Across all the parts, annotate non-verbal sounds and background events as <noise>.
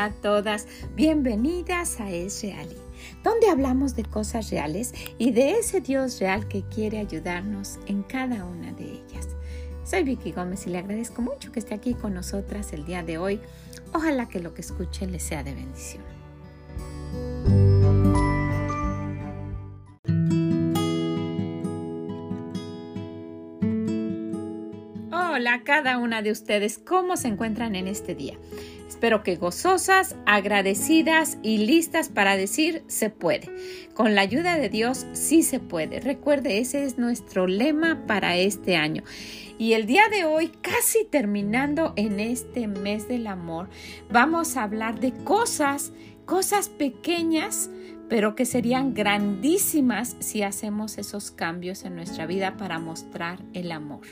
A todas, bienvenidas a Es Real, donde hablamos de cosas reales y de ese Dios real que quiere ayudarnos en cada una de ellas. Soy Vicky Gómez y le agradezco mucho que esté aquí con nosotras el día de hoy. Ojalá que lo que escuche le sea de bendición. Hola a cada una de ustedes, ¿cómo se encuentran en este día? Espero que gozosas, agradecidas y listas para decir se puede. Con la ayuda de Dios sí se puede. Recuerde, ese es nuestro lema para este año. Y el día de hoy, casi terminando en este mes del amor, vamos a hablar de cosas, cosas pequeñas, pero que serían grandísimas si hacemos esos cambios en nuestra vida para mostrar el amor.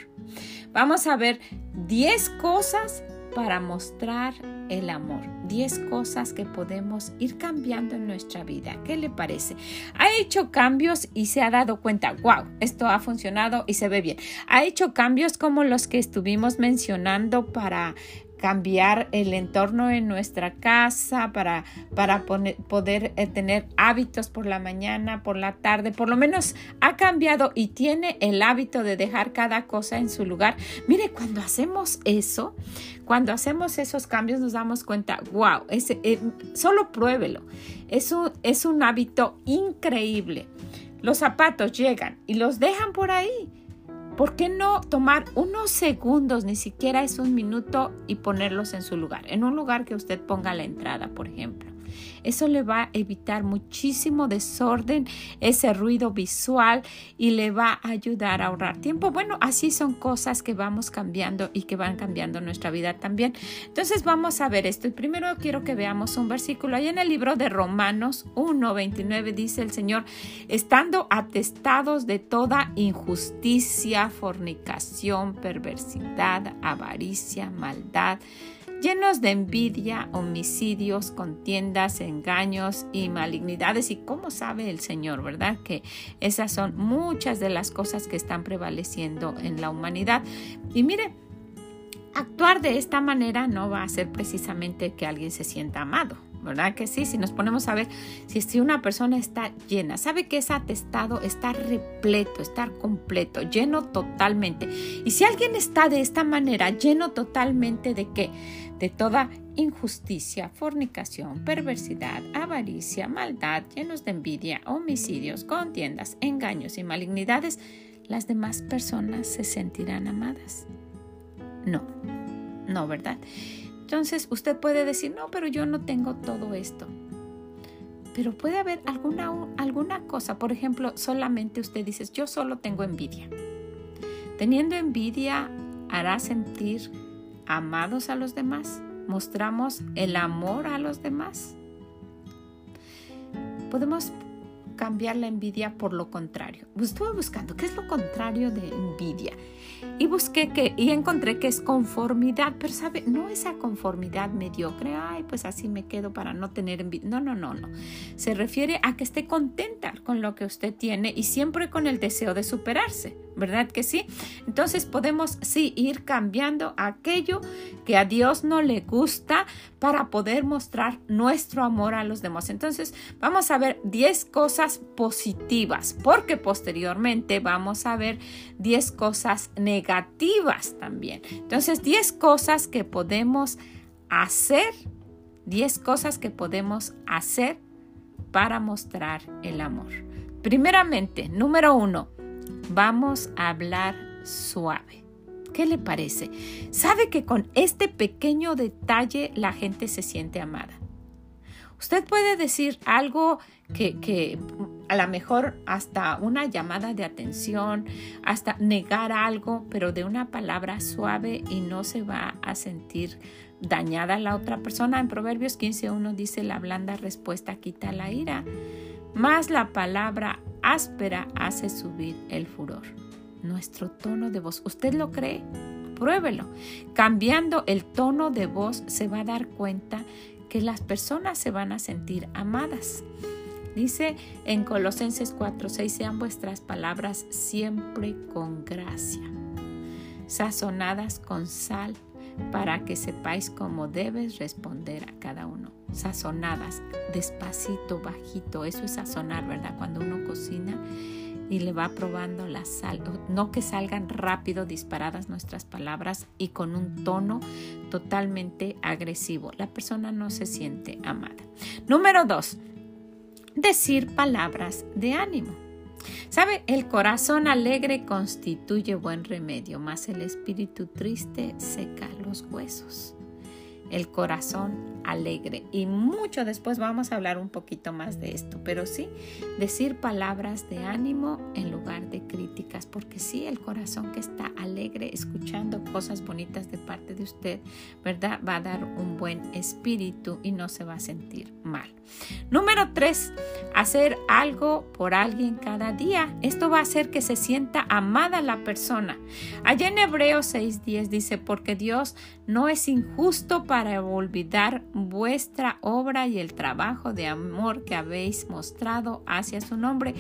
Vamos a ver 10 cosas para mostrar el amor. 10 cosas que podemos ir cambiando en nuestra vida. ¿Qué le parece? Ha hecho cambios y se ha dado cuenta, wow, esto ha funcionado y se ve bien. Ha hecho cambios como los que estuvimos mencionando para cambiar el entorno en nuestra casa, para, para poder eh, tener hábitos por la mañana, por la tarde, por lo menos ha cambiado y tiene el hábito de dejar cada cosa en su lugar. Mire, cuando hacemos eso, cuando hacemos esos cambios nos damos cuenta, wow, ese, eh, solo pruébelo. Eso es un hábito increíble. Los zapatos llegan y los dejan por ahí ¿Por qué no tomar unos segundos, ni siquiera es un minuto, y ponerlos en su lugar? En un lugar que usted ponga la entrada, por ejemplo. Eso le va a evitar muchísimo desorden, ese ruido visual y le va a ayudar a ahorrar tiempo. Bueno, así son cosas que vamos cambiando y que van cambiando nuestra vida también. Entonces vamos a ver esto. Y primero quiero que veamos un versículo. Ahí en el libro de Romanos 1, 29 dice el Señor, estando atestados de toda injusticia, fornicación, perversidad, avaricia, maldad, llenos de envidia, homicidios, contiendas, engaños y malignidades. ¿Y cómo sabe el Señor, verdad? Que esas son muchas de las cosas que están prevaleciendo en la humanidad. Y mire, actuar de esta manera no va a hacer precisamente que alguien se sienta amado. ¿verdad que sí? Si nos ponemos a ver si, una persona está llena, sabe que es atestado, está repleto, está completo, lleno totalmente. Y si alguien está de esta manera, lleno totalmente de qué? De toda injusticia, fornicación, perversidad, avaricia, maldad, llenos de envidia, homicidios, contiendas, engaños y malignidades, las demás personas se sentirán amadas. No, no, ¿verdad? Entonces usted puede decir, no, pero yo no tengo todo esto. Pero puede haber alguna, alguna cosa, por ejemplo, solamente usted dice, yo solo tengo envidia. Teniendo envidia hará sentir amados a los demás. Mostramos el amor a los demás. Podemos cambiar la envidia por lo contrario. Estuve buscando qué es lo contrario de envidia y busqué que y encontré que es conformidad, pero sabe, no esa conformidad mediocre, ay, pues así me quedo para no tener envidia. No, no, no, no. Se refiere a que esté contenta con lo que usted tiene y siempre con el deseo de superarse. ¿verdad que sí? Entonces podemos sí ir cambiando aquello que a Dios no le gusta para poder mostrar nuestro amor a los demás. Entonces vamos a ver 10 cosas positivas porque posteriormente vamos a ver 10 cosas negativas también. Entonces 10 cosas que podemos hacer, 10 cosas que podemos hacer para mostrar el amor. Primeramente, número uno, vamos a hablar suave. ¿Qué le parece? Sabe que con este pequeño detalle la gente se siente amada. Usted puede decir algo que, a lo mejor hasta una llamada de atención, hasta negar algo, pero de una palabra suave y no se va a sentir dañada la otra persona. En Proverbios 15.1 dice, la blanda respuesta quita la ira, más la palabra áspera hace subir el furor. Nuestro tono de voz, ¿usted lo cree? Pruébelo. Cambiando el tono de voz se va a dar cuenta que las personas se van a sentir amadas. Dice en Colosenses 4:6, sean vuestras palabras siempre con gracia, sazonadas con sal, para que sepáis cómo debes responder a cada uno. Sazonadas, despacito, bajito, eso es sazonar, ¿verdad? Cuando uno cocina y le va probando la sal, no que salgan rápido disparadas nuestras palabras y con un tono totalmente agresivo. La persona no se siente amada. Número dos, decir palabras de ánimo. ¿Sabe? El corazón alegre constituye buen remedio, mas el espíritu triste seca los huesos. El corazón alegre. Y mucho después vamos a hablar un poquito más de esto, pero sí, decir palabras de ánimo en lugar de críticas, porque sí, el corazón que está alegre escuchando cosas bonitas de parte de usted, ¿verdad? Va a dar un buen espíritu y no se va a sentir mal. Número tres, hacer algo por alguien cada día. Esto va a hacer que se sienta amada la persona. Allá en Hebreos 6.10 dice, porque Dios no es injusto para olvidar vuestra obra y el trabajo de amor que habéis mostrado hacia su nombre,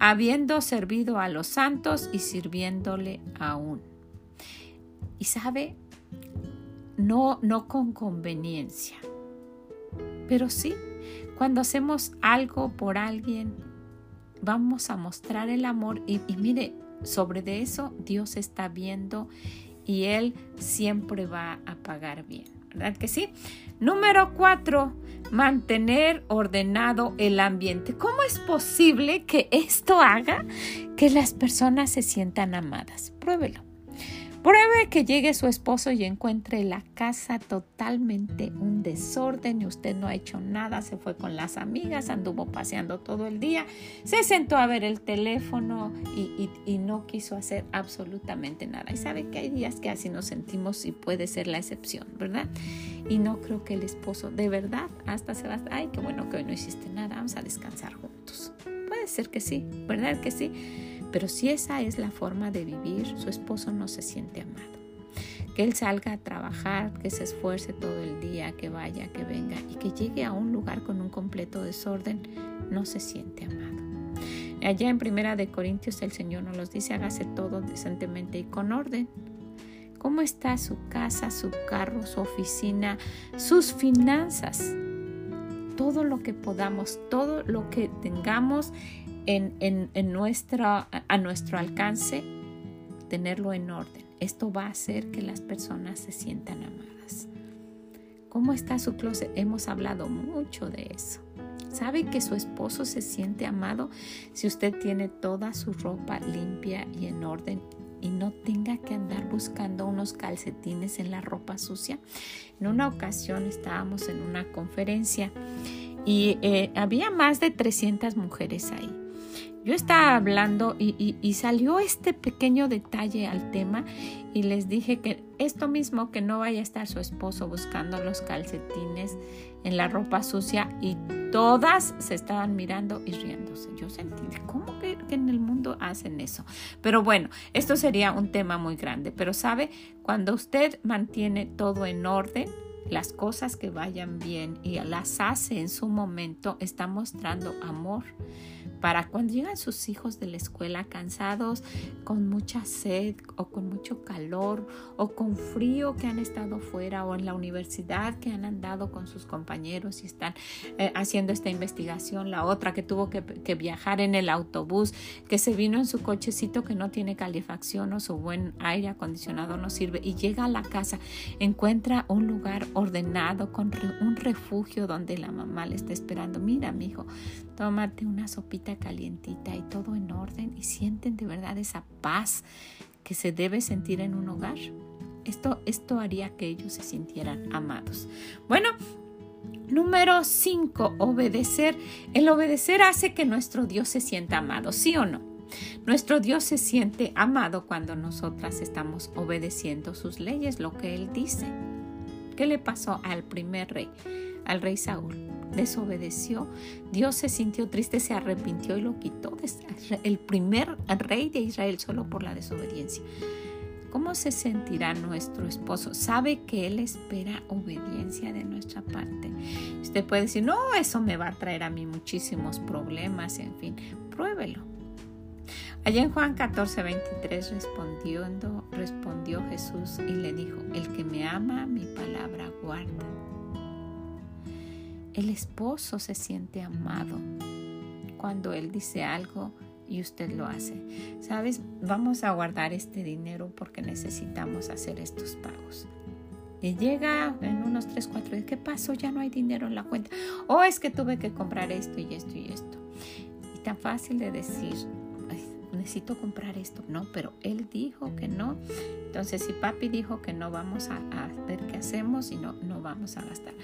habiendo servido a los santos y sirviéndole aún. Y sabe, no, no con conveniencia, pero sí, cuando hacemos algo por alguien, vamos a mostrar el amor y, mire, sobre de eso Dios está viendo y Él siempre va a pagar bien. ¿verdad que sí? Número cuatro, mantener ordenado el ambiente. ¿Cómo es posible que esto haga que las personas se sientan amadas? Pruébelo. Pruebe que llegue su esposo y encuentre la casa totalmente un desorden y usted no ha hecho nada, se fue con las amigas, anduvo paseando todo el día, se sentó a ver el teléfono y, y no quiso hacer absolutamente nada. Y sabe que hay días que así nos sentimos y puede ser la excepción, ¿verdad? Y no creo que el esposo de verdad hasta se va. Ay, qué bueno que hoy no hiciste nada, vamos a descansar juntos. Puede ser que sí, ¿verdad que sí? Pero si esa es la forma de vivir, su esposo no se siente amado. Que él salga a trabajar, que se esfuerce todo el día, que vaya, que venga y que llegue a un lugar con un completo desorden, no se siente amado. Allá en Primera de Corintios el Señor nos los dice, hágase todo decentemente y con orden. ¿Cómo está su casa, su carro, su oficina, sus finanzas? Todo lo que podamos, todo lo que tengamos en, a nuestro alcance, tenerlo en orden. Esto va a hacer que las personas se sientan amadas. ¿Cómo está su closet? Hemos hablado mucho de eso. ¿Sabe que su esposo se siente amado si usted tiene toda su ropa limpia y en orden y no tenga que andar buscando unos calcetines en la ropa sucia? En una ocasión estábamos en una conferencia y eh, había más de 300 mujeres ahí. Yo estaba hablando y, salió este pequeño detalle al tema y les dije que esto mismo, que no vaya a estar su esposo buscando los calcetines en la ropa sucia y todas se estaban mirando y riéndose. Yo sentí, ¿cómo que en el mundo hacen eso? Pero bueno, esto sería un tema muy grande, pero sabe, cuando usted mantiene todo en orden, las cosas que vayan bien y las hace en su momento, está mostrando amor. Para cuando llegan sus hijos de la escuela cansados, con mucha sed o con mucho calor o con frío que han estado fuera o en la universidad que han andado con sus compañeros y están eh, haciendo esta investigación, la otra que tuvo que, que, viajar en el autobús, que se vino en su cochecito que no tiene calefacción o su buen aire acondicionado no sirve y llega a la casa, encuentra un lugar ordenado con un refugio donde la mamá le está esperando. Mira, mi hijo, tómate una sopita calientita y todo en orden y sienten de verdad esa paz que se debe sentir en un hogar. Esto, esto haría que ellos se sintieran amados. Bueno, número 5, obedecer. El obedecer hace que nuestro Dios se sienta amado, ¿sí o no? Nuestro Dios se siente amado cuando nosotras estamos obedeciendo sus leyes, lo que Él dice. ¿Qué le pasó al primer rey, al rey Saúl? desobedeció, Dios se sintió triste, se arrepintió y lo quitó. El primer rey de Israel solo por la desobediencia. ¿Cómo se sentirá nuestro esposo? Sabe que Él espera obediencia de nuestra parte. Usted puede decir, no, eso me va a traer a mí muchísimos problemas, en fin, pruébelo. Allá en Juan 14, 23 respondiendo, respondió Jesús y le dijo, el que me ama, mi palabra guarda. El esposo se siente amado cuando él dice algo y usted lo hace. ¿Sabes? Vamos a guardar este dinero porque necesitamos hacer estos pagos. Y llega en unos 3, 4 días, ¿qué pasó? Ya no hay dinero en la cuenta. O oh, es que tuve que comprar esto y esto y esto. Y tan fácil de decir, necesito comprar esto. No, pero él dijo que no. Entonces, si papi dijo que no, vamos a, a, ver qué hacemos y no, no vamos a gastar.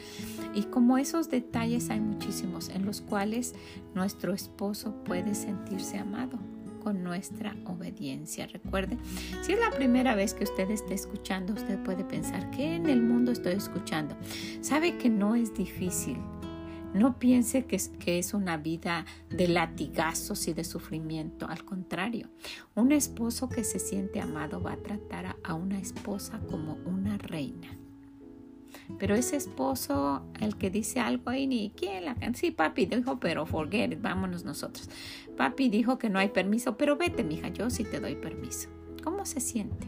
Y como esos detalles hay muchísimos en los cuales nuestro esposo puede sentirse amado con nuestra obediencia. Recuerde, si es la primera vez que usted está escuchando, usted puede pensar, ¿qué en el mundo estoy escuchando? Sabe que no es difícil. No piense que es, que es una vida de latigazos y de sufrimiento. Al contrario, un esposo que se siente amado va a tratar a una esposa como una reina. Pero ese esposo, el que dice algo ahí, ni quién la Sí, papi dijo, pero forget it, vámonos nosotros. Papi dijo que no hay permiso, pero vete, mija, yo sí te doy permiso. ¿Cómo se siente?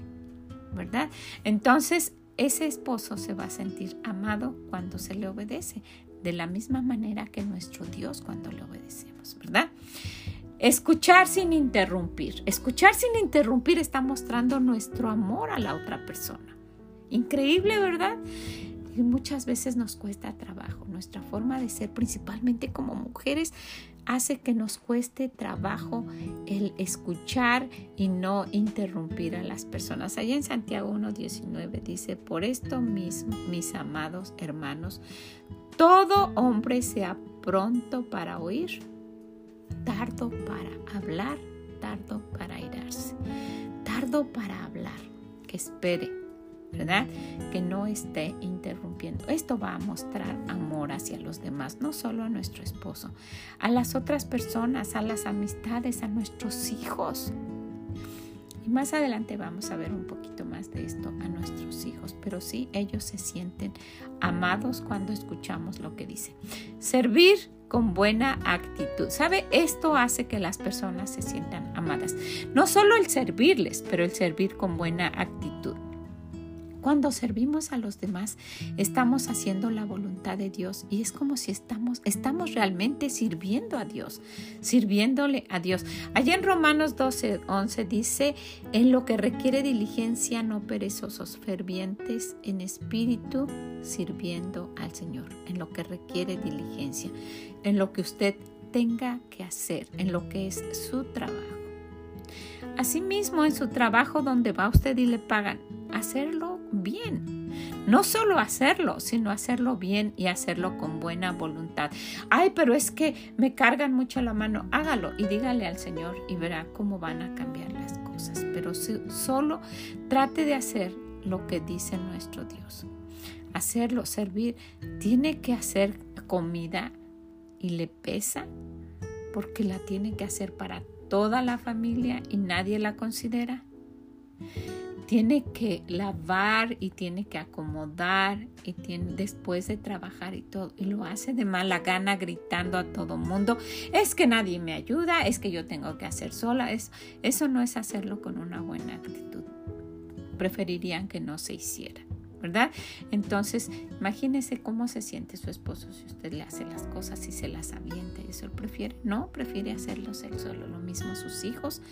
¿Verdad? Entonces, ese esposo se va a sentir amado cuando se le obedece, de la misma manera que nuestro Dios cuando le obedecemos, ¿verdad? Escuchar sin interrumpir. Escuchar sin interrumpir está mostrando nuestro amor a la otra persona. Increíble, ¿verdad? Y muchas veces nos cuesta trabajo. Nuestra forma de ser, principalmente como mujeres, hace que nos cueste trabajo el escuchar y no interrumpir a las personas. Allá en Santiago 1.19 dice, por esto mismo, mis amados hermanos, todo hombre sea pronto para oír, tardo para hablar, tardo para irarse, tardo para hablar, que espere ¿verdad? Que no esté interrumpiendo. Esto va a mostrar amor hacia los demás, no solo a nuestro esposo, a las otras personas, a las amistades, a nuestros hijos. Y más adelante vamos a ver un poquito más de esto a nuestros hijos, pero sí ellos se sienten amados cuando escuchamos lo que dice. Servir con buena actitud. ¿Sabe? Esto hace que las personas se sientan amadas. No solo el servirles, pero el servir con buena actitud. Cuando servimos a los demás, estamos haciendo la voluntad de Dios y es como si estamos, estamos realmente sirviendo a Dios, sirviéndole a Dios. Allá en Romanos 12, 11 dice, en lo que requiere diligencia, no perezosos, fervientes en espíritu, sirviendo al Señor, en lo que requiere diligencia, en lo que usted tenga que hacer, en lo que es su trabajo. Asimismo, en su trabajo donde va usted y le pagan, hacerlo bien. No solo hacerlo, sino hacerlo bien y hacerlo con buena voluntad. Ay, pero es que me cargan mucho la mano. Hágalo y dígale al Señor y verá cómo van a cambiar las cosas. Pero solo trate de hacer lo que dice nuestro Dios. Hacerlo, servir. Tiene que hacer comida y le pesa porque la tiene que hacer para toda la familia y nadie la considera tiene que lavar y tiene que acomodar y tiene después de trabajar y todo y lo hace de mala gana gritando a todo mundo es que nadie me ayuda es que yo tengo que hacer sola eso, eso no es hacerlo con una buena actitud. Preferirían que no se hiciera ¿verdad? Entonces, imagínese cómo se siente su esposo si usted le hace las cosas y se las avienta. Eso él prefiere, no, prefiere hacerlo él solo. Lo mismo sus hijos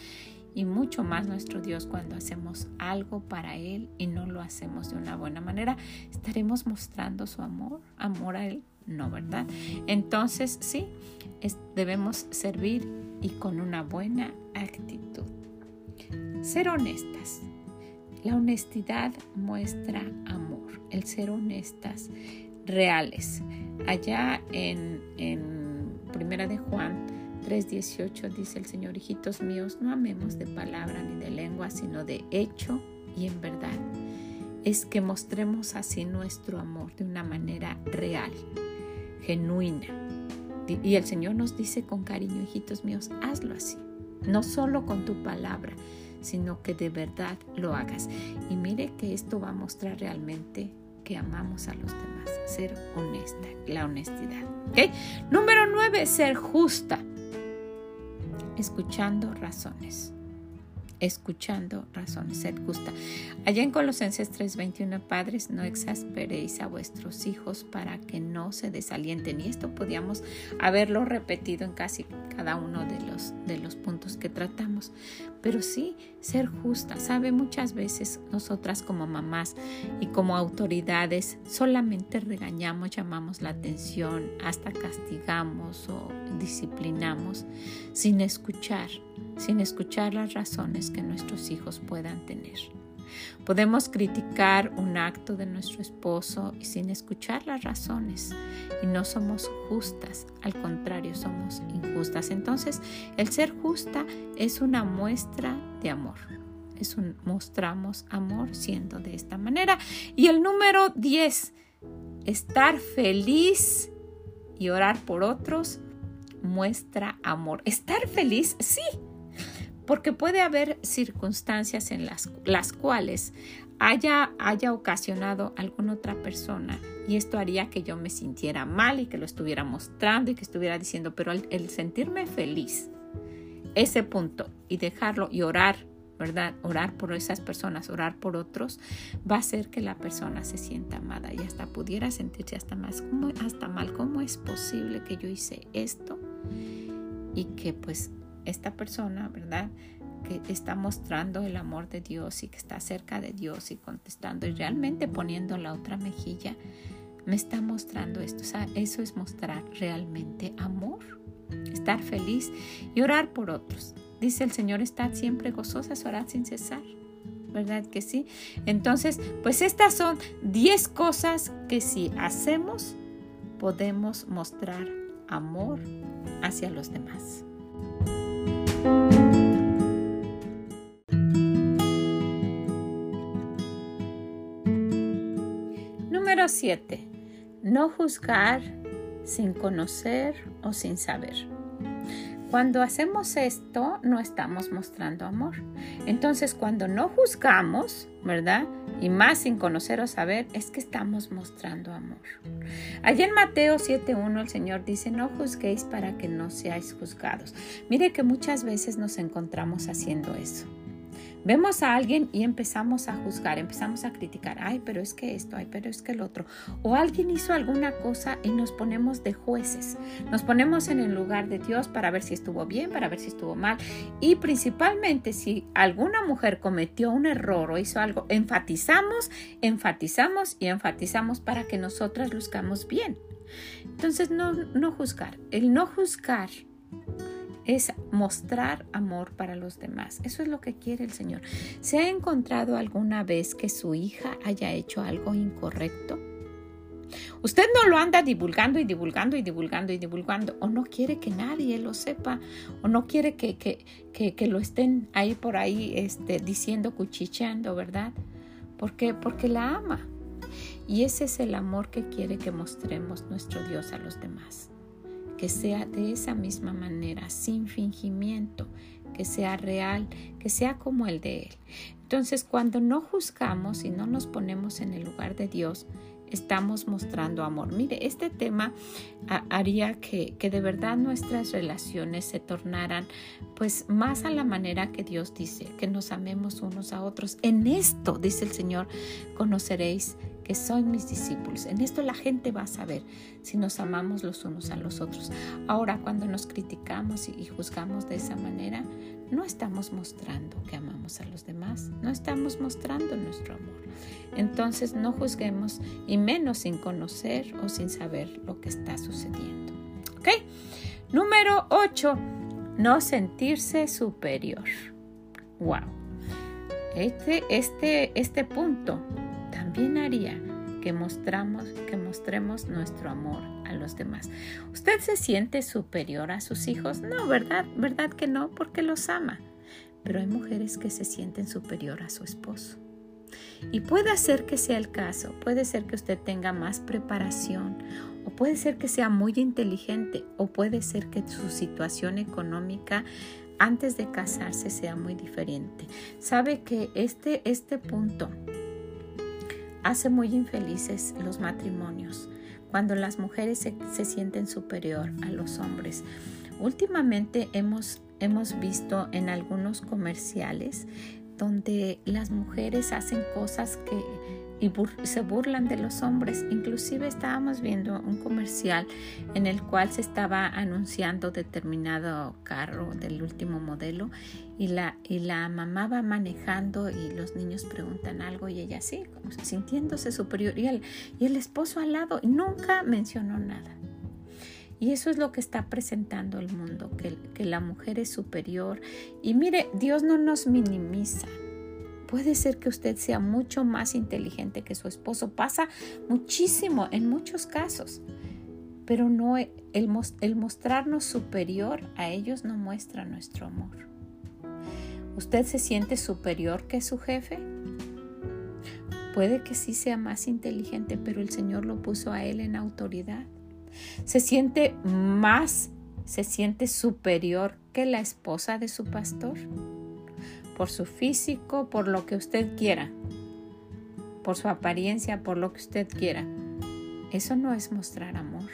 y mucho más nuestro Dios cuando hacemos algo para Él y no lo hacemos de una buena manera, estaremos mostrando su amor, amor a Él, no, ¿verdad? Entonces, sí, debemos servir y con una buena actitud. Ser honestas. La honestidad muestra amor, el ser honestas, reales. Allá en, en Primera de Juan 3.18 dice el Señor, hijitos míos, no amemos de palabra ni de lengua, sino de hecho y en verdad. Es que mostremos así nuestro amor de una manera real, genuina. Y el Señor nos dice con cariño, hijitos míos, hazlo así. No solo con tu palabra, sino que de verdad lo hagas. Y mire que esto va a mostrar realmente que amamos a los demás. Ser honesta, la honestidad. Número 9, ser justa escuchando razones. Escuchando razones, sed justa. Allá en Colosenses 3:21, padres, no exasperéis a vuestros hijos para que no se desalienten. Y esto podíamos haberlo repetido en casi cada uno de los, de los puntos que tratamos. Pero sí, ser justa. Sabe, muchas veces nosotras como mamás y como autoridades solamente regañamos, llamamos la atención, hasta castigamos o disciplinamos sin escuchar, sin escuchar las razones que nuestros hijos puedan tener. Podemos criticar un acto de nuestro esposo sin escuchar las razones y no somos justas, al contrario, somos injustas. Entonces, el ser justa es una muestra de amor. Es un mostramos amor siendo de esta manera. Y el número 10, estar feliz y orar por otros muestra amor. Estar feliz, sí, porque puede haber circunstancias en las, las cuales haya, haya ocasionado alguna otra persona y esto haría que yo me sintiera mal y que lo estuviera mostrando y que estuviera diciendo, pero el, sentirme feliz, ese punto y dejarlo y orar, ¿verdad? Orar por esas personas, orar por otros, va a hacer que la persona se sienta amada y hasta pudiera sentirse hasta, más, hasta mal. ¿Cómo es posible que yo hice esto? Y que pues esta persona, ¿verdad? Que está mostrando el amor de Dios y que está cerca de Dios y contestando y realmente poniendo la otra mejilla, me está mostrando esto. O sea, eso es mostrar realmente amor, estar feliz y orar por otros. Dice el Señor, estad siempre gozosas, orad sin cesar. ¿Verdad que sí? Entonces, pues estas son 10 cosas que si hacemos, podemos mostrar amor hacia los demás. Número 7. No juzgar sin conocer o sin saber. Cuando hacemos esto, no estamos mostrando amor. Entonces, cuando no juzgamos, ¿verdad? Y más sin conocer o saber, es que estamos mostrando amor. Allí en Mateo 7.1 el Señor dice, no juzguéis para que no seáis juzgados. Mire que muchas veces nos encontramos haciendo eso. Vemos a alguien y empezamos a juzgar, empezamos a criticar, ay, pero es que esto, ay, pero es que el otro. O alguien hizo alguna cosa y nos ponemos de jueces, nos ponemos en el lugar de Dios para ver si estuvo bien, para ver si estuvo mal. Y principalmente si alguna mujer cometió un error o hizo algo, enfatizamos, enfatizamos y enfatizamos para que nosotras luzcamos bien. Entonces, no, no juzgar. El no juzgar es mostrar amor para los demás. Eso es lo que quiere el Señor. ¿Se ha encontrado alguna vez que su hija haya hecho algo incorrecto? Usted no lo anda divulgando y divulgando y divulgando y divulgando, o no quiere que nadie lo sepa, o no quiere que, que, lo estén ahí por ahí este, diciendo, cuchicheando, ¿verdad? ¿Por qué? Porque la ama. Y ese es el amor que quiere que mostremos nuestro Dios a los demás que sea de esa misma manera, sin fingimiento, que sea real, que sea como el de Él. Entonces, cuando no juzgamos y no nos ponemos en el lugar de Dios, estamos mostrando amor. Mire, este tema haría que, que, de verdad nuestras relaciones se tornaran pues más a la manera que Dios dice, que nos amemos unos a otros. En esto, dice el Señor, conoceréis que son mis discípulos. En esto la gente va a saber si nos amamos los unos a los otros. Ahora, cuando nos criticamos y juzgamos de esa manera, no estamos mostrando que amamos a los demás, no estamos mostrando nuestro amor. Entonces no juzguemos y menos sin conocer o sin saber lo que está sucediendo. ¿Ok? Número 8. No sentirse superior. Wow. Este, este, este punto también haría que, mostramos, que mostremos nuestro amor a los demás. ¿Usted se siente superior a sus hijos? No, ¿verdad? ¿Verdad que no? Porque los ama. Pero hay mujeres que se sienten superior a su esposo. Y puede ser que sea el caso, puede ser que usted tenga más preparación, o puede ser que sea muy inteligente, o puede ser que su situación económica antes de casarse sea muy diferente. Sabe que este, este punto hace muy infelices los matrimonios cuando las mujeres se, sienten superior a los hombres. Últimamente hemos hemos visto en algunos comerciales donde las mujeres hacen cosas que y se burlan de los hombres. Inclusive estábamos viendo un comercial en el cual se estaba anunciando determinado carro del último modelo y la, y la mamá va manejando y los niños preguntan algo y ella sí, como sintiéndose superior y el, y el esposo al lado y nunca mencionó nada. Y eso es lo que está presentando el mundo, que, que la mujer es superior. Y mire, Dios no nos minimiza. Puede ser que usted sea mucho más inteligente que su esposo. Pasa muchísimo en muchos casos. Pero no el, el mostrarnos superior a ellos no muestra nuestro amor. ¿Usted se siente superior que su jefe? Puede que sí sea más inteligente, pero el Señor lo puso a él en autoridad. Se siente más, se siente superior que la esposa de su pastor por su físico, por lo que usted quiera, por su apariencia, por lo que usted quiera. Eso no es mostrar amor.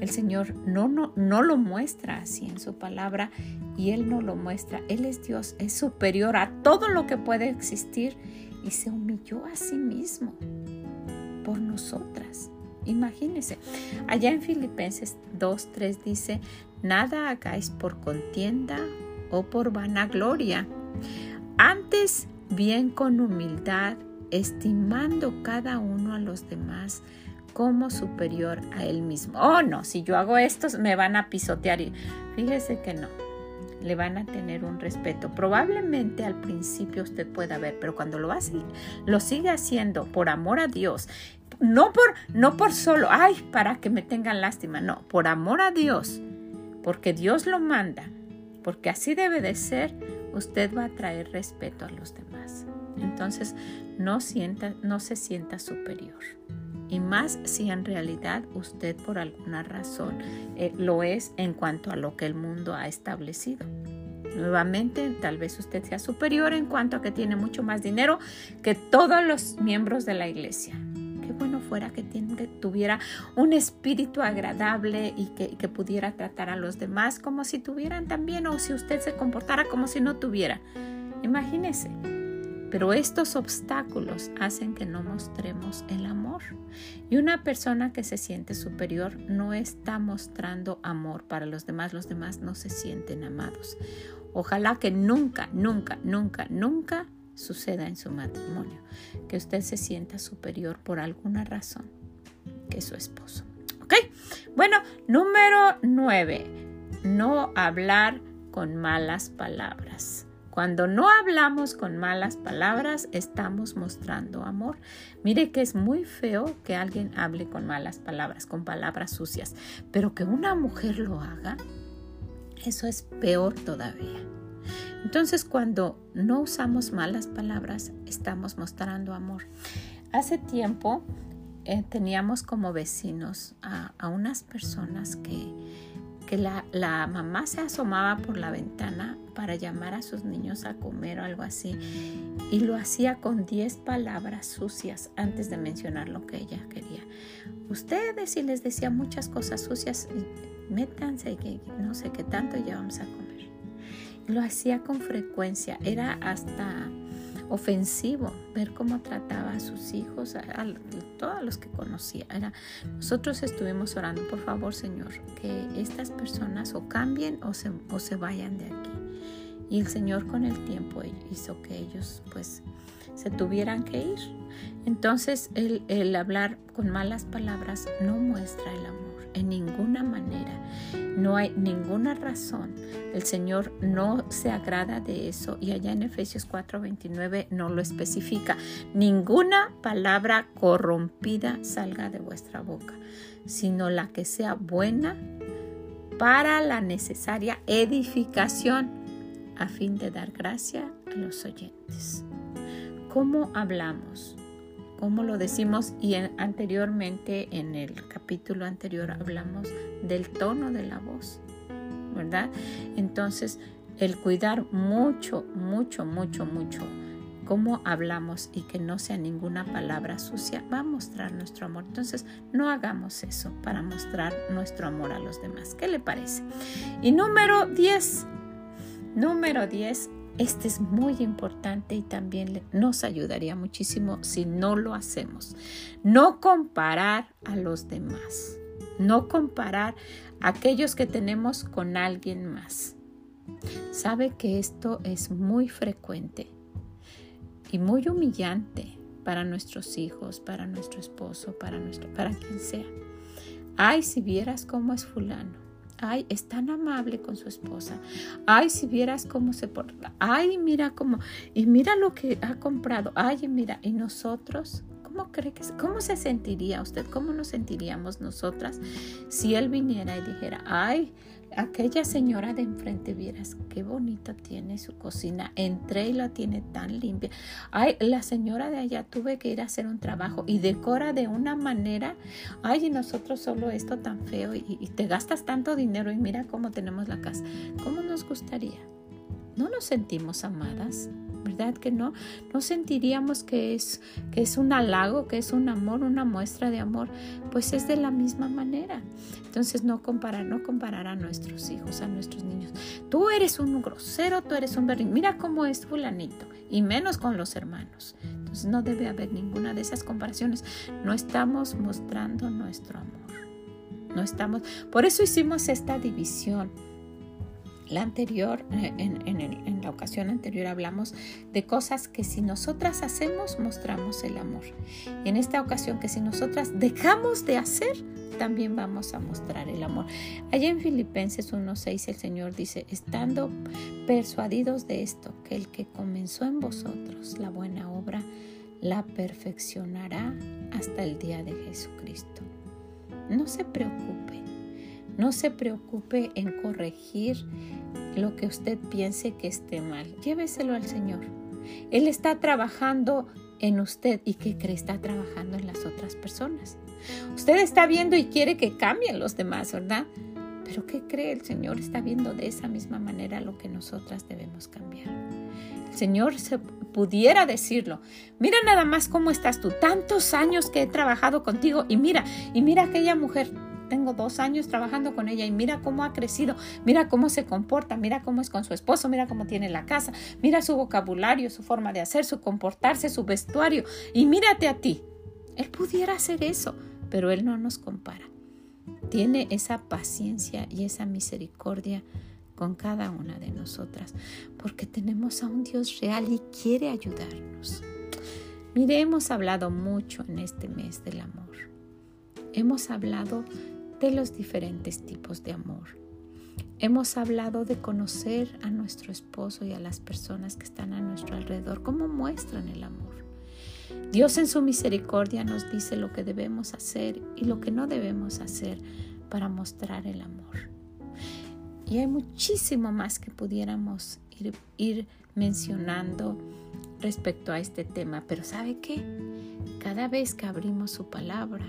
El Señor no, no, no lo muestra así en su palabra y Él no lo muestra. Él es Dios, es superior a todo lo que puede existir y se humilló a sí mismo por nosotras. Imagínense, allá en Filipenses 2.3 dice, nada hagáis por contienda o por vanagloria, antes, bien con humildad, estimando cada uno a los demás como superior a él mismo. Oh, no, si yo hago esto, me van a pisotear. Y fíjese que no, le van a tener un respeto. Probablemente al principio usted pueda ver, pero cuando lo hace, lo sigue haciendo por amor a Dios. No por, no por solo, ay, para que me tengan lástima, no, por amor a Dios, porque Dios lo manda, porque así debe de ser usted va a traer respeto a los demás. Entonces, no, sienta, no se sienta superior. Y más si en realidad usted por alguna razón eh, lo es en cuanto a lo que el mundo ha establecido. Nuevamente, tal vez usted sea superior en cuanto a que tiene mucho más dinero que todos los miembros de la iglesia bueno fuera que, tuviera un espíritu agradable y que, pudiera tratar a los demás como si tuvieran también o si usted se comportara como si no tuviera. Imagínese. Pero estos obstáculos hacen que no mostremos el amor. Y una persona que se siente superior no está mostrando amor para los demás. Los demás no se sienten amados. Ojalá que nunca, nunca, nunca, nunca suceda en su matrimonio, que usted se sienta superior por alguna razón que su esposo. ¿Ok? Bueno, número nueve, no hablar con malas palabras. Cuando no hablamos con malas palabras, estamos mostrando amor. Mire que es muy feo que alguien hable con malas palabras, con palabras sucias, pero que una mujer lo haga, eso es peor todavía. Entonces cuando no usamos malas palabras, estamos mostrando amor. Hace tiempo eh, teníamos como vecinos a, unas personas que, que la, la, mamá se asomaba por la ventana para llamar a sus niños a comer o algo así y lo hacía con 10 palabras sucias antes de mencionar lo que ella quería. Ustedes y les decía muchas cosas sucias, métanse que no sé qué tanto ya vamos a comer. Lo hacía con frecuencia, era hasta ofensivo ver cómo trataba a sus hijos, a, todos los que conocía. Era, nosotros estuvimos orando, por favor, Señor, que estas personas o cambien o se, o se vayan de aquí. Y el Señor con el tiempo hizo que ellos pues se tuvieran que ir. Entonces el, el hablar con malas palabras no muestra el amor en ninguna manera. No hay ninguna razón. El Señor no se agrada de eso y allá en Efesios 4:29 no lo especifica. Ninguna palabra corrompida salga de vuestra boca, sino la que sea buena para la necesaria edificación a fin de dar gracia a los oyentes. ¿Cómo hablamos? Como lo decimos y anteriormente en el capítulo anterior hablamos del tono de la voz, ¿verdad? Entonces, el cuidar mucho, mucho, mucho, mucho cómo hablamos y que no sea ninguna palabra sucia va a mostrar nuestro amor. Entonces, no hagamos eso para mostrar nuestro amor a los demás. ¿Qué le parece? Y número 10, Número 10. Este es muy importante y también nos ayudaría muchísimo si no lo hacemos. No comparar a los demás. No comparar a aquellos que tenemos con alguien más. Sabe que esto es muy frecuente y muy humillante para nuestros hijos, para nuestro esposo, para nuestro, para quien sea. Ay, si vieras cómo es fulano. Ay, es tan amable con su esposa. Ay, si vieras cómo se porta. Ay, mira cómo. Y mira lo que ha comprado. Ay, mira. Y nosotros, ¿cómo cree que cómo se sentiría usted? ¿Cómo nos sentiríamos nosotras si él viniera y dijera, ay, aquella señora de enfrente, vieras qué bonita tiene su cocina. Entré y la tiene tan limpia. Ay, la señora de allá tuve que ir a hacer un trabajo y decora de una manera. Ay, y nosotros solo esto tan feo y, y te gastas tanto dinero y mira cómo tenemos la casa. ¿Cómo nos gustaría? ¿No nos sentimos amadas? ¿Verdad que no? No sentiríamos que es, que es un halago, que es un amor, una muestra de amor, pues es de la misma manera. Entonces no comparar, no comparar a nuestros hijos, a nuestros niños. Tú eres un grosero, tú eres un berrín, mira cómo es fulanito, y menos con los hermanos. Entonces no debe haber ninguna de esas comparaciones. No estamos mostrando nuestro amor. No estamos, por eso hicimos esta división la anterior, eh, en, la ocasión anterior hablamos de cosas que si nosotras hacemos, mostramos el amor. Y en esta ocasión que si nosotras dejamos de hacer, también vamos a mostrar el amor. Allá en Filipenses 1.6 el Señor dice, estando persuadidos de esto, que el que comenzó en vosotros la buena obra, la perfeccionará hasta el día de Jesucristo. No se preocupe no se preocupe en corregir lo que usted piense que esté mal. Lléveselo al Señor. Él está trabajando en usted y que cree está trabajando en las otras personas. Usted está viendo y quiere que cambien los demás, ¿verdad? Pero ¿qué cree? El Señor está viendo de esa misma manera lo que nosotras debemos cambiar. El Señor se pudiera decirlo. Mira nada más cómo estás tú. Tantos años que he trabajado contigo y mira, y mira aquella mujer tengo dos años trabajando con ella y mira cómo ha crecido, mira cómo se comporta, mira cómo es con su esposo, mira cómo tiene la casa, mira su vocabulario, su forma de hacer, su comportarse, su vestuario y mírate a ti. Él pudiera hacer eso, pero Él no nos compara. Tiene esa paciencia y esa misericordia con cada una de nosotras, porque tenemos a un Dios real y quiere ayudarnos. Mire, hemos hablado mucho en este mes del amor. Hemos hablado de los diferentes tipos de amor. Hemos hablado de conocer a nuestro esposo y a las personas que están a nuestro alrededor, cómo muestran el amor. Dios en su misericordia nos dice lo que debemos hacer y lo que no debemos hacer para mostrar el amor. Y hay muchísimo más que pudiéramos ir, ir mencionando respecto a este tema, pero ¿sabe qué? Cada vez que abrimos su palabra,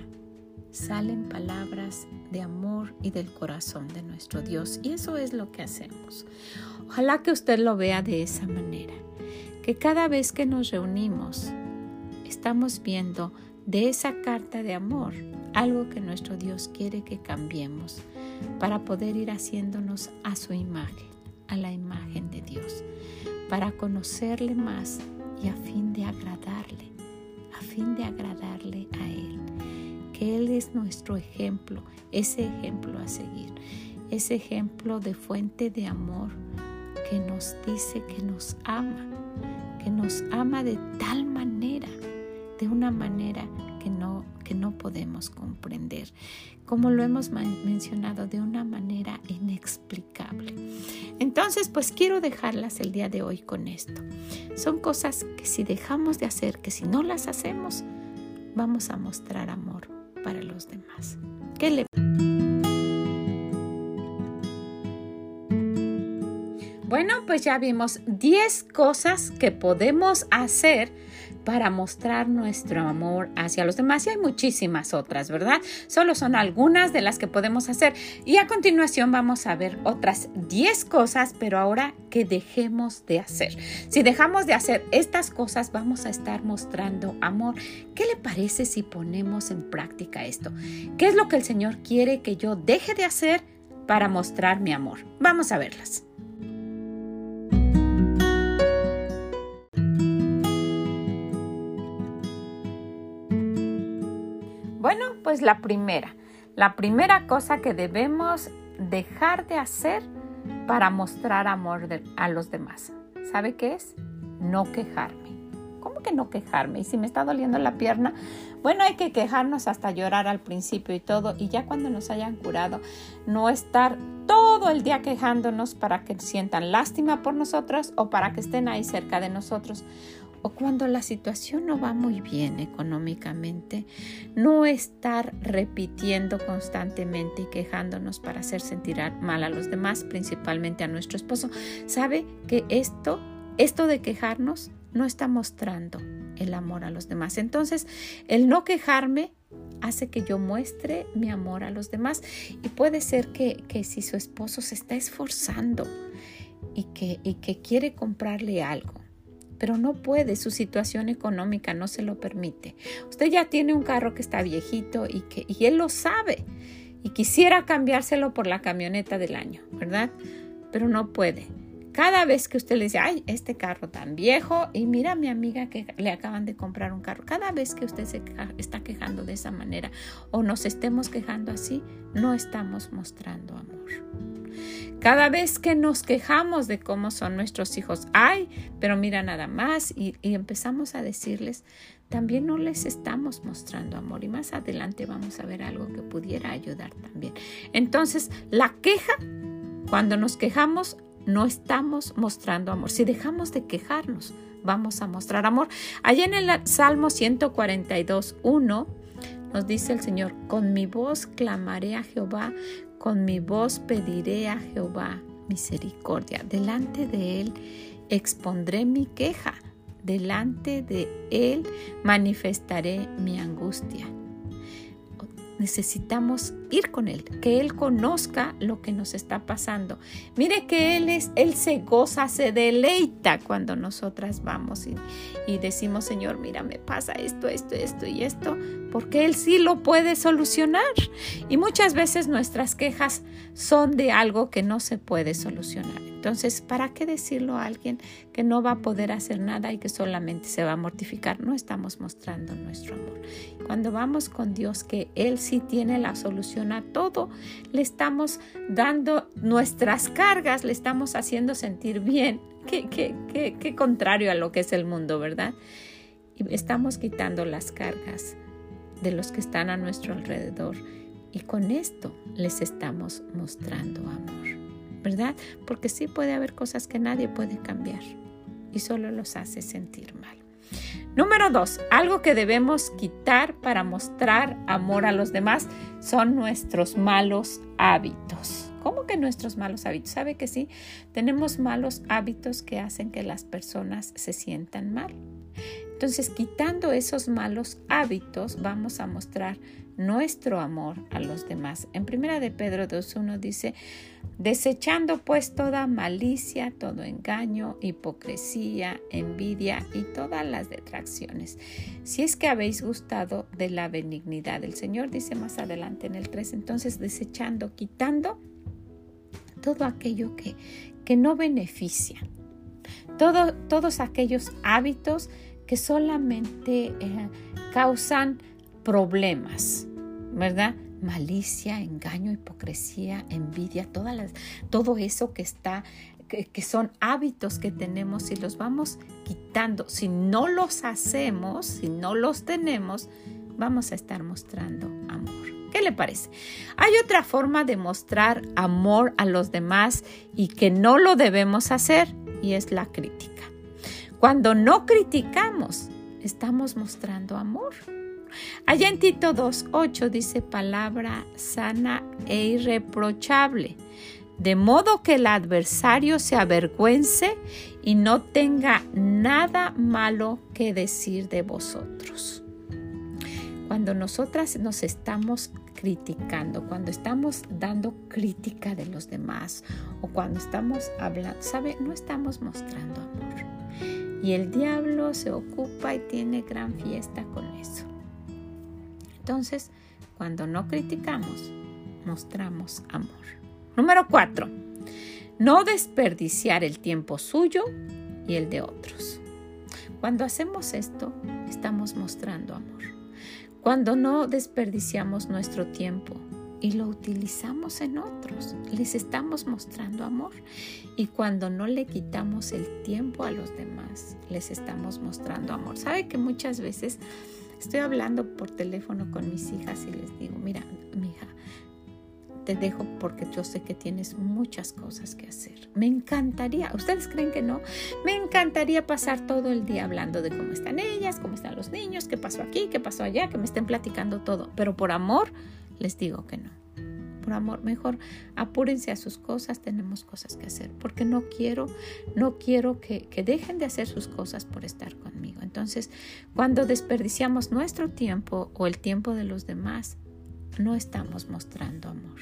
salen palabras de amor y del corazón de nuestro Dios. Y eso es lo que hacemos. Ojalá que usted lo vea de esa manera, que cada vez que nos reunimos, estamos viendo de esa carta de amor algo que nuestro Dios quiere que cambiemos para poder ir haciéndonos a su imagen, a la imagen de Dios, para conocerle más y a fin de agradarle, a fin de agradarle a Él que Él es nuestro ejemplo, ese ejemplo a seguir, ese ejemplo de fuente de amor que nos dice que nos ama, que nos ama de tal manera, de una manera que no, que no podemos comprender, como lo hemos mencionado, de una manera inexplicable. Entonces, pues quiero dejarlas el día de hoy con esto. Son cosas que si dejamos de hacer, que si no las hacemos, vamos a mostrar amor para los demás. ¿Qué le Bueno, pues ya vimos 10 cosas que podemos hacer para mostrar nuestro amor hacia los demás. Y hay muchísimas otras, ¿verdad? Solo son algunas de las que podemos hacer. Y a continuación vamos a ver otras 10 cosas, pero ahora que dejemos de hacer. Si dejamos de hacer estas cosas, vamos a estar mostrando amor. ¿Qué le parece si ponemos en práctica esto? ¿Qué es lo que el Señor quiere que yo deje de hacer para mostrar mi amor? Vamos a verlas. Pues la primera, la primera cosa que debemos dejar de hacer para mostrar amor a los demás. ¿Sabe qué es? No quejarme. ¿Cómo que no quejarme? Y si me está doliendo la pierna, bueno, hay que quejarnos hasta llorar al principio y todo, y ya cuando nos hayan curado, no estar todo el día quejándonos para que sientan lástima por nosotros o para que estén ahí cerca de nosotros o cuando la situación no va muy bien económicamente, no estar repitiendo constantemente y quejándonos para hacer sentir mal a los demás, principalmente a nuestro esposo. ¿Sabe que esto, esto de quejarnos no está mostrando el amor a los demás? Entonces, el no quejarme hace que yo muestre mi amor a los demás y puede ser que, que si su esposo se está esforzando y que, y que quiere comprarle algo, pero no puede, su situación económica no se lo permite. Usted ya tiene un carro que está viejito y que y él lo sabe y quisiera cambiárselo por la camioneta del año, ¿verdad? Pero no puede. Cada vez que usted le dice, ay, este carro tan viejo, y mira a mi amiga que le acaban de comprar un carro, cada vez que usted se está quejando de esa manera o nos estemos quejando así, no estamos mostrando amor. Cada vez que nos quejamos de cómo son nuestros hijos, ay, pero mira nada más, y, empezamos a decirles, también no les estamos mostrando amor. Y más adelante vamos a ver algo que pudiera ayudar también. Entonces, la queja, cuando nos quejamos, no estamos mostrando amor. Si dejamos de quejarnos, vamos a mostrar amor. Allá en el Salmo 142, 1, nos dice el Señor, con mi voz clamaré a Jehová, con mi voz pediré a Jehová misericordia. Delante de Él expondré mi queja. Delante de Él manifestaré mi angustia necesitamos ir con Él, que Él conozca lo que nos está pasando. Mire que Él es, Él se goza, se deleita cuando nosotras vamos y, y decimos, Señor, mira, me pasa esto, esto, esto y esto, porque Él sí lo puede solucionar. Y muchas veces nuestras quejas son de algo que no se puede solucionar. Entonces, ¿para qué decirlo a alguien que no va a poder hacer nada y que solamente se va a mortificar? No estamos mostrando nuestro amor. Cuando vamos con Dios, que Él sí tiene la solución a todo, le estamos dando nuestras cargas, le estamos haciendo sentir bien. Qué, qué, qué, qué contrario a lo que es el mundo, ¿verdad? Y estamos quitando las cargas de los que están a nuestro alrededor. Y con esto les estamos mostrando amor. ¿Verdad? Porque sí puede haber cosas que nadie puede cambiar y solo los hace sentir mal. Número dos, algo que debemos quitar para mostrar amor a los demás son nuestros malos hábitos. ¿Cómo que nuestros malos hábitos? ¿Sabe que sí? Tenemos malos hábitos que hacen que las personas se sientan mal. Entonces, quitando esos malos hábitos, vamos a mostrar nuestro amor a los demás. En primera de Pedro 2.1 dice, desechando pues toda malicia, todo engaño, hipocresía, envidia y todas las detracciones. Si es que habéis gustado de la benignidad del Señor, dice más adelante en el 3, entonces desechando, quitando todo aquello que, que no beneficia, todo, todos aquellos hábitos que solamente eh, causan problemas, ¿verdad? Malicia, engaño, hipocresía, envidia, todas las, todo eso que está, que, que son hábitos que tenemos y los vamos quitando. Si no los hacemos, si no los tenemos, vamos a estar mostrando amor. ¿Qué le parece? Hay otra forma de mostrar amor a los demás y que no lo debemos hacer y es la crítica. Cuando no criticamos, estamos mostrando amor. Allá en Tito 2.8 dice palabra sana e irreprochable, de modo que el adversario se avergüence y no tenga nada malo que decir de vosotros. Cuando nosotras nos estamos criticando, cuando estamos dando crítica de los demás o cuando estamos hablando, ¿sabe? No estamos mostrando amor. Y el diablo se ocupa y tiene gran fiesta con eso. Entonces, cuando no criticamos, mostramos amor. Número cuatro, no desperdiciar el tiempo suyo y el de otros. Cuando hacemos esto, estamos mostrando amor. Cuando no desperdiciamos nuestro tiempo y lo utilizamos en otros, les estamos mostrando amor. Y cuando no le quitamos el tiempo a los demás, les estamos mostrando amor. ¿Sabe que muchas veces estoy hablando por teléfono con mis hijas y les digo, mira, mi hija, te dejo porque yo sé que tienes muchas cosas que hacer. Me encantaría, ¿ustedes creen que no? Me encantaría pasar todo el día hablando de cómo están ellas, cómo están los niños, qué pasó aquí, qué pasó allá, que me estén platicando todo. Pero por amor les digo que no. Por amor, mejor apúrense a sus cosas, tenemos cosas que hacer, porque no quiero, no quiero que, que dejen de hacer sus cosas por estar conmigo. Entonces, cuando desperdiciamos nuestro tiempo o el tiempo de los demás, no estamos mostrando amor.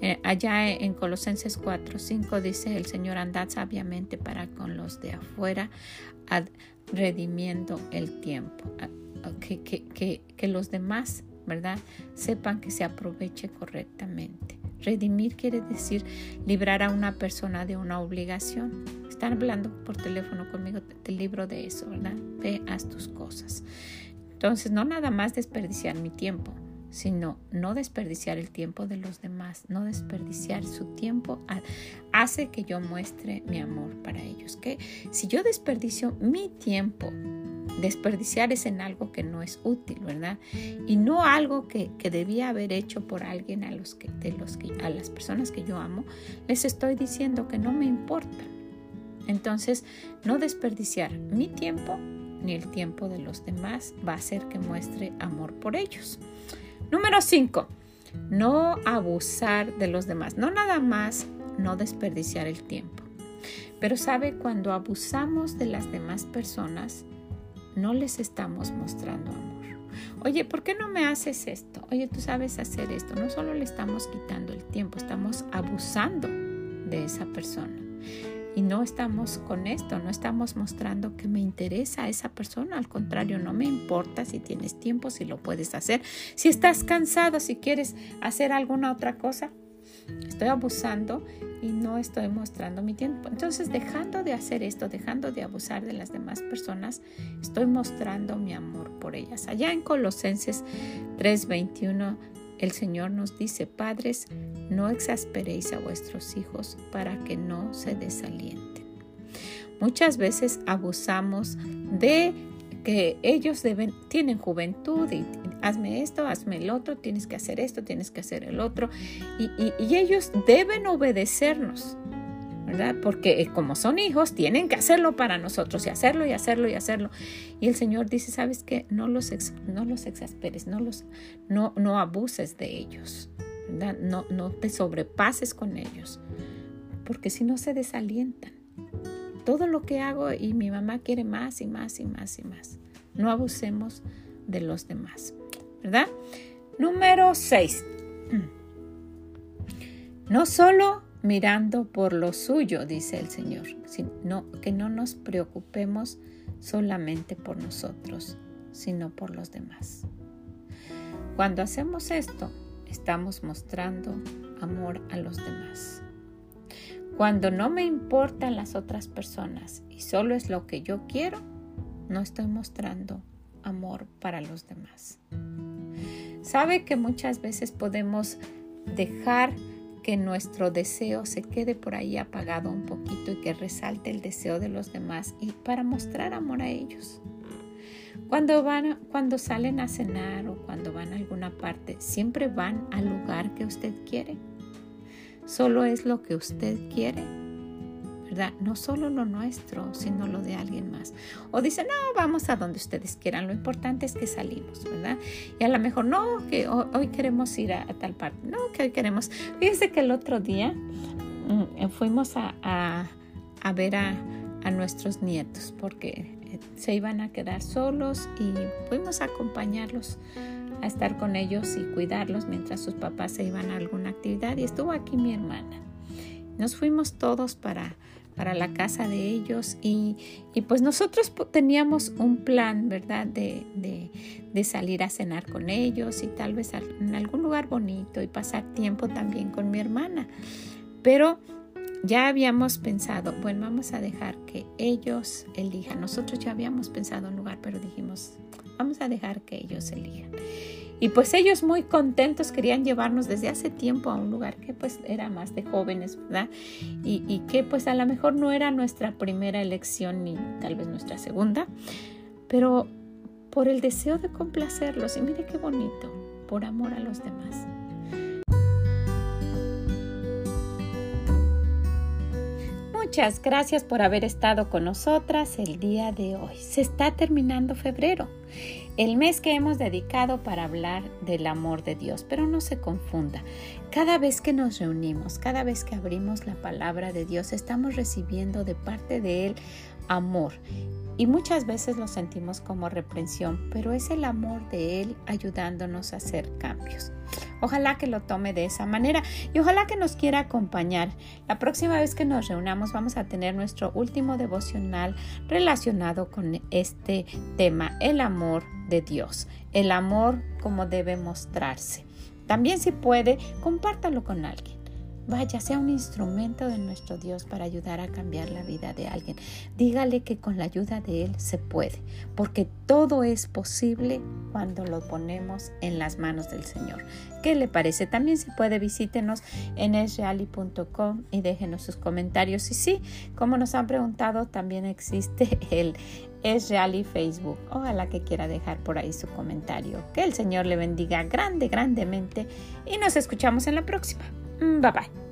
Eh, allá en Colosenses 4, 5 dice el Señor, andad sabiamente para con los de afuera, redimiendo el tiempo. Que, que, que, los demás, ¿verdad? Sepan que se aproveche correctamente. Redimir quiere decir librar a una persona de una obligación. Están hablando por teléfono conmigo, te libro de eso, ¿verdad? Ve, haz tus cosas. Entonces, no nada más desperdiciar mi tiempo, sino no desperdiciar el tiempo de los demás, no desperdiciar su tiempo hace que yo muestre mi amor para ellos. Que si yo desperdicio mi tiempo, desperdiciar es en algo que no es útil, ¿verdad? Y no algo que, debía haber hecho por alguien a los que, de los que, a las personas que yo amo, les estoy diciendo que no me importan. Entonces, no desperdiciar mi tiempo ni el tiempo de los demás va a hacer que muestre amor por ellos. Número 5. No abusar de los demás. No nada más no desperdiciar el tiempo. Pero sabe, cuando abusamos de las demás personas, no les estamos mostrando amor. Oye, ¿por qué no me haces esto? Oye, tú sabes hacer esto. No solo le estamos quitando el tiempo, estamos abusando de esa persona. Y no estamos con esto, no estamos mostrando que me interesa a esa persona. Al contrario, no me importa si tienes tiempo, si lo puedes hacer. Si estás cansado, si quieres hacer alguna otra cosa, estoy abusando y no estoy mostrando mi tiempo. Entonces, dejando de hacer esto, dejando de abusar de las demás personas, estoy mostrando mi amor por ellas. Allá en Colosenses 3:21 el Señor nos dice, padres, no exasperéis a vuestros hijos para que no se desalienten. Muchas veces abusamos de que ellos deben, tienen juventud y hazme esto, hazme el otro, tienes que hacer esto, tienes que hacer el otro. y ellos deben obedecernos. ¿verdad? Porque eh, como son hijos, tienen que hacerlo para nosotros y hacerlo y hacerlo y hacerlo. Y el Señor dice, ¿sabes qué? No los, no los exasperes, no, los, no, no abuses de ellos, ¿verdad? No, no te sobrepases con ellos, porque si no se desalientan. Todo lo que hago y mi mamá quiere más y más y más y más. No abusemos de los demás, ¿verdad? Número 6. <clears throat> No solo mirando por lo suyo, dice el Señor, sino que no nos preocupemos solamente por nosotros, sino por los demás. Cuando hacemos esto, estamos mostrando amor a los demás. Cuando no me importan las otras personas y solo es lo que yo quiero, no estoy mostrando amor para los demás. Sabe que muchas veces podemos dejar que nuestro deseo se quede por ahí apagado un poquito y que resalte el deseo de los demás y para mostrar amor a ellos. Cuando van, cuando salen a cenar o cuando van a alguna parte, siempre van al lugar que usted quiere. Solo es lo que usted quiere no solo lo nuestro, sino lo de alguien más. O dicen, no, vamos a donde ustedes quieran, lo importante es que salimos, ¿verdad? Y a lo mejor, no, que hoy queremos ir a, tal parte, no, que hoy queremos. Fíjense que el otro día mm, eh, fuimos a, ver a, a nuestros nietos porque eh, se iban a quedar solos y fuimos a acompañarlos a estar con ellos y cuidarlos mientras sus papás se iban a alguna actividad y estuvo aquí mi hermana. Nos fuimos todos para para la casa de ellos y, pues nosotros teníamos un plan, ¿verdad? De, de, salir a cenar con ellos y tal vez en algún lugar bonito y pasar tiempo también con mi hermana. Pero ya habíamos pensado, bueno, vamos a dejar que ellos elijan. Nosotros ya habíamos pensado un lugar, pero dijimos, Vamos a dejar que ellos elijan. Y pues ellos muy contentos querían llevarnos desde hace tiempo a un lugar que pues era más de jóvenes, ¿verdad? Y, que pues a lo mejor no era nuestra primera elección ni tal vez nuestra segunda, pero por el deseo de complacerlos. Y mire qué bonito, por amor a los demás. Muchas gracias por haber estado con nosotras el día de hoy. Se está terminando febrero el mes que hemos dedicado para hablar del amor de Dios. Pero no se confunda, cada vez que nos reunimos, cada vez que abrimos la palabra de Dios, estamos recibiendo de parte de Él amor. Y muchas veces lo sentimos como reprensión, pero es el amor de Él ayudándonos a hacer cambios. Ojalá que lo tome de esa manera y ojalá que nos quiera acompañar. La próxima vez que nos reunamos vamos a tener nuestro último devocional relacionado con este tema, el amor de Dios, el amor como debe mostrarse. También si puede, compártalo con alguien. Vaya, sea un instrumento de nuestro Dios para ayudar a cambiar la vida de alguien. Dígale que con la ayuda de Él se puede, porque todo es posible cuando lo ponemos en las manos del Señor. ¿Qué le parece? También si puede, visítenos en esreali.com y déjenos sus comentarios. Y sí, como nos han preguntado, también existe el Esreali Facebook. Ojalá que quiera dejar por ahí su comentario. Que el Señor le bendiga grande, grandemente y nos escuchamos en la próxima. 嗯拜拜。